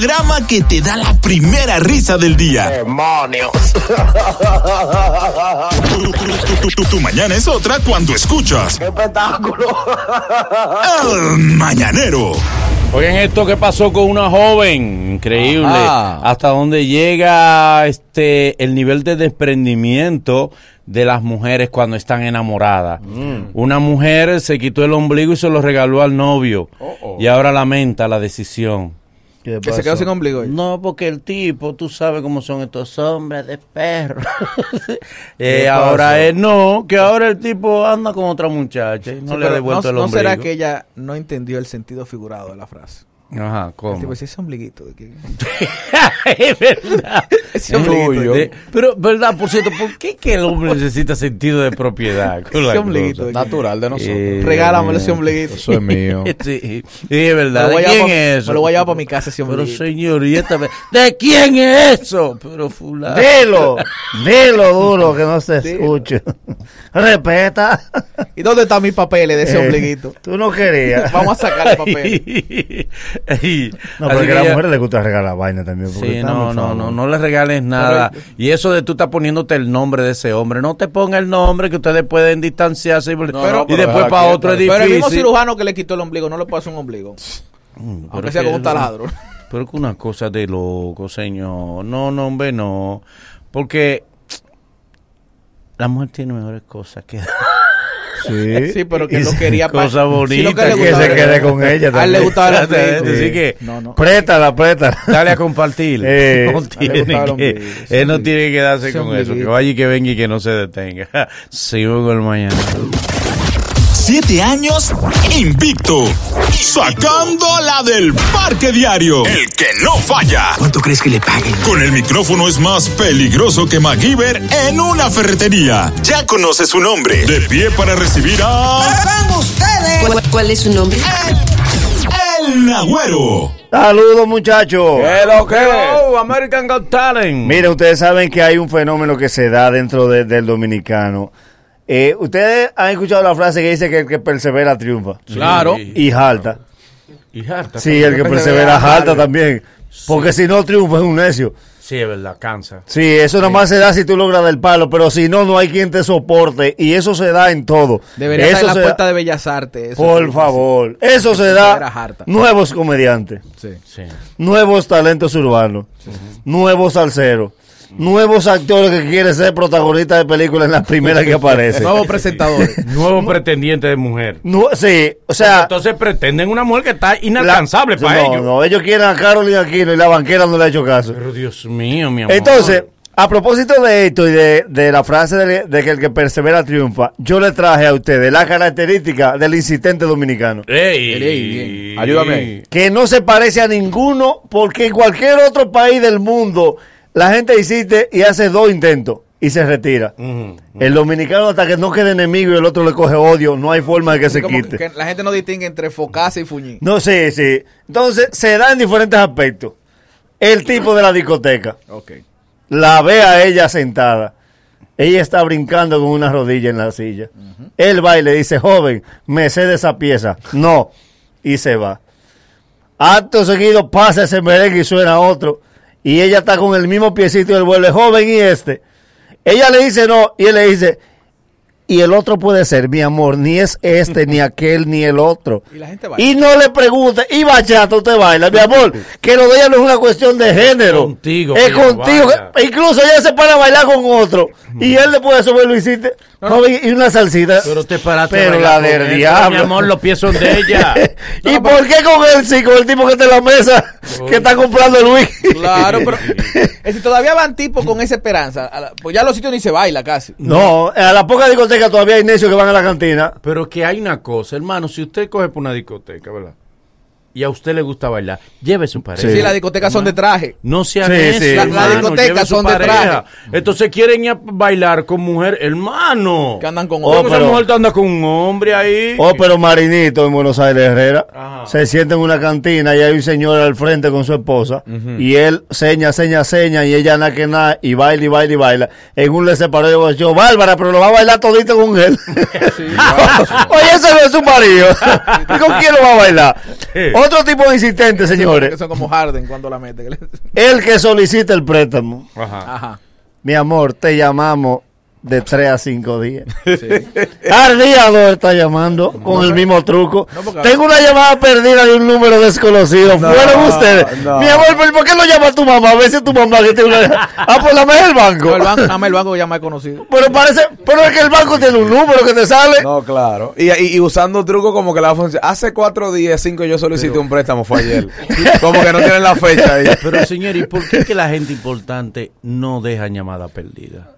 programa que te da la primera risa del día. ¡Demonios! Tu, tu- tu- tu- tu mañana es otra cuando escuchas ¡Qué espectáculo! El Mañanero. Oigan esto que pasó con una joven, increíble. Ajá. Hasta dónde llega este el nivel de desprendimiento de las mujeres cuando están enamoradas. Una mujer se quitó el ombligo y se lo regaló al novio y ahora lamenta la decisión. ¿Qué Que se quedó sin ombligo. No, porque el tipo, tú sabes cómo son estos hombres de perro. Eh, ahora es no, que ahora el tipo anda con otra muchacha y no Sí, le ha devuelto no, el ¿no ombligo. será que ella no entendió el sentido figurado de la frase? Ajá, El ¿cómo? tipo, ese ombliguito. ¿de qué? es verdad. Ese ombliguito. De- pero, verdad, por cierto, ¿por qué que el hombre necesita sentido de propiedad? con la Ese ombliguito. Natural de nosotros. Eh, Regálamelo ese ombliguito. Eso es mío. Sí, sí, es verdad. ¿De quién es eso? me lo voy a llevar para mi casa ese Pero ombliguito. señor, y esta vez, ¿de quién es eso? Pero fulano. Dilo, dilo duro que no se escuche. Respeta. ¿Y dónde están mis papeles de ese Eh, ombliguito? Tú no querías. Vamos a sacar el papel. Ay, No, porque que a las ya- mujeres les gusta regalar vaina también. Sí, no, no, no, no le regales nada. y eso de tú estás poniéndote el nombre de ese hombre, no te ponga el nombre que ustedes pueden distanciarse y, no, y pero después para otro es Pero el mismo cirujano que le quitó el ombligo no le puede hacer un ombligo. Mm, pero Aunque sea con un taladro. Pero que una cosa de loco, señor. No, no, hombre, no. Porque la mujer tiene mejores cosas que Sí. Sí, pero que sí, quería cosa bonita, que, que se quede con ella A él le gustaba ombligo. así que- No, no. Préstala, préstala. Dale a compartir. Eh, no tiene que, él no tiene que darse con eso. Que vaya y que venga y que no se detenga. Sigo con el mañana. Siete años invicto. Sacando la del parque diario. El que no falla. ¿Cuánto crees que le paguen? Con el micrófono es más peligroso que MacGyver en una ferretería. Ya conoce su nombre. De pie para recibir a. ¿Cuál, cuál es su nombre? El Agüero. Saludos, muchachos. Pero que. Oh, American Got Talent. Miren, ustedes saben que hay un fenómeno que se da dentro de- del dominicano. Eh, ustedes han escuchado la frase que dice que el que persevera triunfa. Claro. Y jalta. Y harta. Sí, el que persevera jalta también. Porque si no triunfa es un necio. Sí, es verdad, cansa. Sí, eso nomás se da si tú logras del palo, pero si no, no hay quien te soporte. Y eso se da en todo. Debería eso estar en la da- puerta de Bellas Artes. eso Por sí, favor. Eso se da. harta. Nuevos comediantes. sí. Sí. nuevos talentos urbanos, nuevos salseros, nuevos actores que quieren ser protagonistas de películas en las primeras que aparecen. Nuevos presentadores. Nuevo pretendiente de mujer. No, sí, o sea, Entonces pretenden una mujer que está la- inalcanzable para no, ellos. No, ellos quieren a Carolina Aquino y la banquera no le ha hecho caso. Pero Dios mío, mi amor. Entonces, a propósito de esto y de, de la frase de, de que el que persevera triunfa, yo le traje a ustedes la característica del insistente dominicano. Ey, Ey, bien. Ayúdame que no se parece a ninguno porque en cualquier otro país del mundo la gente insiste y hace dos intentos y se retira. El dominicano hasta que no quede enemigo y el otro le coge odio, no hay forma de que se Como quite. que la gente no distingue entre focasa y fuñín. No, sí, sí. Entonces se da en diferentes aspectos. El tipo de la discoteca. Ok. La ve a ella sentada. Ella está brincando con una rodilla en la silla. Él va y le dice, joven, me cede esa pieza. No. Y se va. Acto seguido pasa ese merengue y suena otro. Y ella está con el mismo piecito y él vuelve, joven, y este. Ella le dice no, y él le dice, y el otro puede ser, mi amor, ni es este, ni aquel, ni el otro. Y la gente baila. Y no le pregunte, y bachata usted baila, mi amor, que lo de ella no es una cuestión de género. Contigo Es contigo. incluso ella se para a bailar con otro. Y él después de eso lo hiciste. Joven, y una salsita. Pero te paraste Pero la del él, diablo. Mi amor, los pies son de ella. ¿Y por qué con él sí? Con el tipo que está en la mesa, que está comprando el whisky. Claro, pero es decir, todavía van tipos con esa esperanza. La- pues ya los sitios ni se baila casi. No, a la poca discoteca todavía hay necios que van a la cantina. Pero que hay una cosa, hermano, si usted coge por una discoteca, ¿verdad? Y a usted le gusta bailar, lleve su pareja. Sí, las discotecas son de traje. No sean Sí, sí. La- las discotecas son de traje. Entonces quieren ir a bailar con mujer, hermano. Que andan con Oh, Porque esa pero- mujer anda con un hombre ahí. Oh, pero Marinito en Buenos Aires Herrera Ajá. se sienta en una cantina y hay un señor al frente con su esposa y él seña, seña, seña y ella nada que nada y baila y baila y baila. En un le separó y yo, Bárbara, pero lo va a bailar todito con él. Oye, ese no es su marido. ¿Y con quién lo va a bailar? Sí. Otro tipo de insistente, Que señores. son como Harden cuando la mete. que El que solicita el préstamo. Ajá. Ajá. Mi amor, te llamamos de 3 a 5 días. Sí. Al día 2 está llamando con el mismo truco. No, porque- Tengo una llamada perdida de un número desconocido. Fueron ustedes. no. Mi amor, ¿por, por qué lo llama tu mamá? A ver si es tu mamá que tiene una. Ah, pues la el banco. No, el banco, más el banco ya más conocido. Pero parece, pero es que el banco tiene un número que te sale. No, claro. Y, y- y usando truco como que la función. Hace cuatro días, cinco, yo solicité un préstamo, fue ayer. como que no tienen la fecha ahí. Pero señor, ¿y por qué que la gente importante no deja llamada perdida?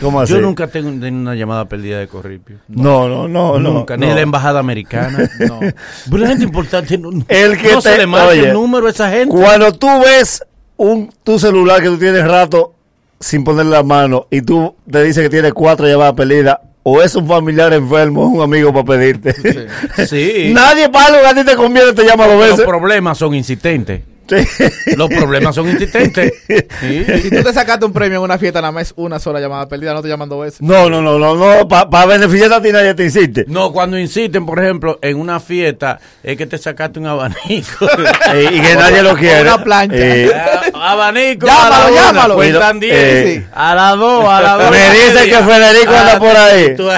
¿Cómo así? Yo nunca tengo una llamada perdida de Corripio. No, no, no, no. nunca, ni de la embajada americana. no. Pero la gente importante no, El que no se te- le marca oye, el número a esa gente. Cuando tú ves un tu celular que tú tienes rato sin ponerle la mano y tú te dice que tienes cuatro llamadas perdidas, o es un familiar enfermo o un amigo para pedirte. Sí. Nadie para lo que a ti te conviene te llama dos Los veces. problemas son insistentes. Sí. Los problemas son insistentes. Sí. Si tú te sacaste un premio en una fiesta, nada más es una sola llamada perdida, no te llaman dos veces. No, no, no, no, no, para beneficiar a ti nadie te insiste. No, cuando insisten, por ejemplo, en una fiesta, es que te sacaste un abanico. Eh, y que nadie lo quiere. una plancha. Eh, Eh, abanico. Llámalo, a la una, llámalo. Cuentan Pero, 10. eh, a las 2, a las 2. me dice que Federico Ah, anda por ahí. tú-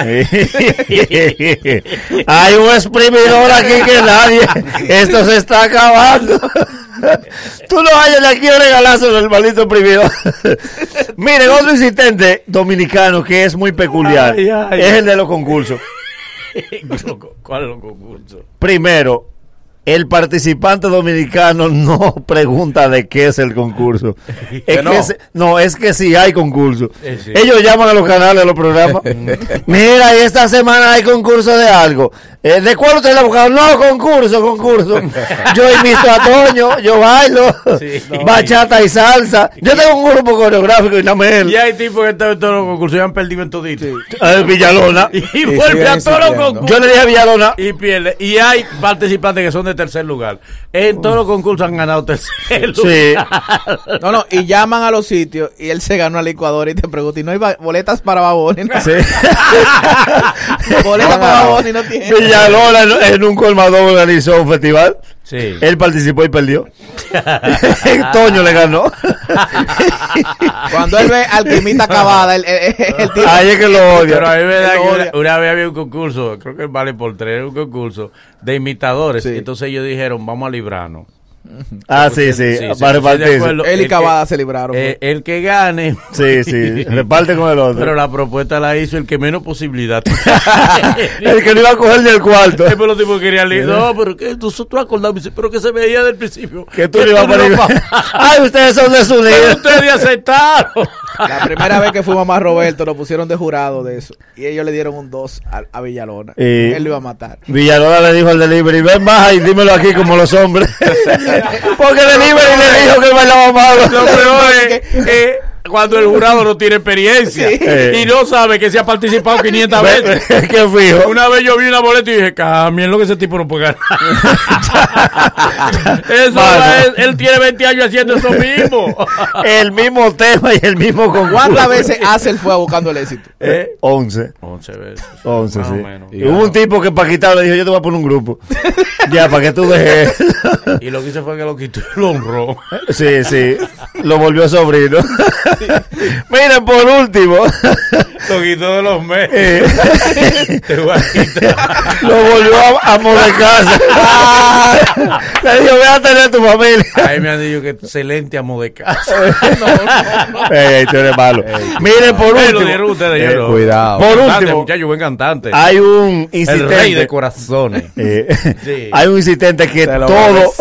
Hay un exprimidor aquí que nadie. Esto se está acabando. Tú no vayas de aquí a regalazo el maldito exprimidor. Miren, otro insistente dominicano que es muy peculiar Ay, ay. es el de los concursos. ¿Cuál es los concursos? Primero, el participante dominicano no pregunta de qué es el concurso. Es que no. es que si hay concurso. Eh, sí. Ellos llaman a los canales, a los programas. Mira, y esta semana hay concurso de algo. Eh, ¿De cuál usted la buscado? No, concurso, concurso. Yo invito a Toño, yo bailo, Sí. bachata y salsa. Yo tengo un grupo coreográfico y la mel. Y hay tipos que están en todos los concursos y han perdido en toditos. Eh, Villalona. Y vuelve a todos los concursos. Yo le dije a Villalona, Y pierde. Y hay participantes que son de tercer lugar. En todos los concursos han ganado tercer Sí. lugar. No, no, y llaman a los sitios y él se ganó la licuadora y te pregunta, ¿y no hay boletas para Baboni? sí. boletas para Baboni no tiene. Villalona en, en un colmadón organizó un festival. Sí. Él participó y perdió. Toño le ganó. Cuando él ve alquimita acabada, el, el, el tipo... Ahí es que lo odia. Pero a mí me da Él que una, una vez había un concurso, creo que vale por tres, un concurso de imitadores. Sí. Entonces ellos dijeron, vamos a librarnos. Ah, sí, sí. Sí, sí. Él y El Cavada que- se libraron. Eh, el que gane. Sí, sí. Reparte con el otro. Pero la propuesta la hizo el que menos posibilidad. el que no iba a coger cuarto. Después los tipos querían li- No, pero que tú, tú acordado, pero que se veía del principio. Que tú no ibas para ibas ir. Ay, ustedes son de su Pero ustedes aceptaron. La primera vez que fuimos a más Roberto, lo pusieron de jurado de eso. Y ellos le dieron un 2 a, a Villalona. Él lo iba a matar. Villalona le dijo al delivery, ven baja y dímelo aquí como los hombres. Porque el delivery le dijo que él bailaba malo. Lo peor es eh, cuando el jurado no tiene experiencia Sí. y no sabe que se ha participado 500 veces. Qué fijo. Una vez yo vi una boleta y dije, cambien lo que ese tipo no puede ganar. eso Mano. es- él tiene 20 años haciendo eso mismo. El mismo tema y el mismo concurso. ¿Cuántas veces Hazel fue buscando el éxito? Eh, 11. 11 veces. 11, Más sí. o menos. Y hubo un tipo que para quitarlo le dijo, yo te voy a poner un grupo. ya, para que tú dejes. Y lo que hizo fue que lo quitó y lo honró. sí, sí. Lo volvió sobrino. Miren, por último, Lo quitó de los meses. eh, lo volvió a, a de casa. le dijo, ve a tener tu familia. Ahí me han dicho que excelente amo de casa. Ey, tú eres malo. Miren, por último. dieron ustedes, eh, no. cuidado. Por Cantante, último, muchacho, buen cantante. hay un el insistente. rey de corazones. Eh, Sí. Hay un insistente que todo.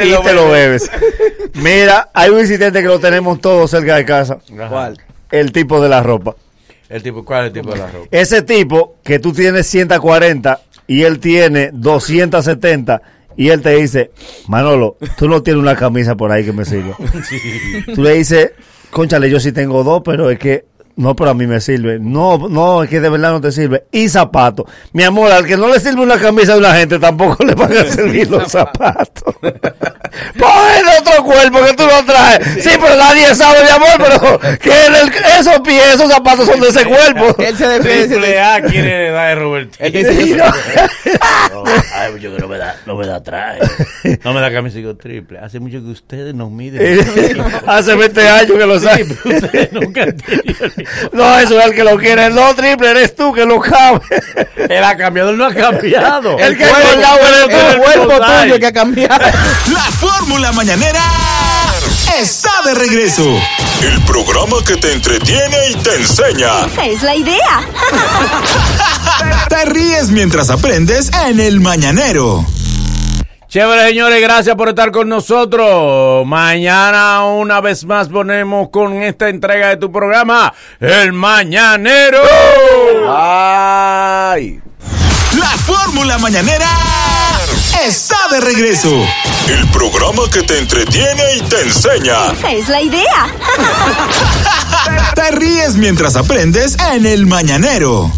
Te lo- y te lo bebes. Mira, hay un insistente que lo tenemos todos cerca de casa. Ajá. ¿Cuál? El tipo de la ropa. El tipo, ¿Cuál es el tipo de la ropa? Ese tipo que tú tienes 140 y él tiene 270 y él te dice, Manolo, tú no tienes una camisa por ahí que me sirva. Tú le dices, conchale, yo sí tengo dos, pero es que no, pero a mí me sirve. No, no, es que de verdad no te sirve. Y zapatos. Mi amor, al que no le sirve una camisa de una gente, tampoco le van a servir los zapatos. De otro cuerpo que tú lo traes. Sí, pero nadie sabe, mi amor, pero que el- esos pies, esos zapatos son de ese cuerpo. Él se defiende. Triple A quiere heredar de Roberto. Él dice, yo soy- Ay, mucho que no me da, no me da traje. No me da camisa digo triple. Hace mucho que ustedes nos miden. Hace 20 años que lo ustedes nunca ni- No, eso es el que lo quiere. No, triple, eres tú que lo cabe. El ha cambiado, él no ha cambiado. El que cuerpo- la el, el cuerpo tuyo que ha cambiado. La fórmula mañanera está de regreso. El programa que te entretiene y te enseña. Esa es la idea. Te ríes mientras aprendes en el mañanero. Chévere, señores, gracias por estar con nosotros. Mañana una vez más ponemos con esta entrega de tu programa, El Mañanero. Ay. La fórmula mañanera está de regreso. El programa que te entretiene y te enseña. Esa es la idea. Te ríes mientras aprendes en el mañanero.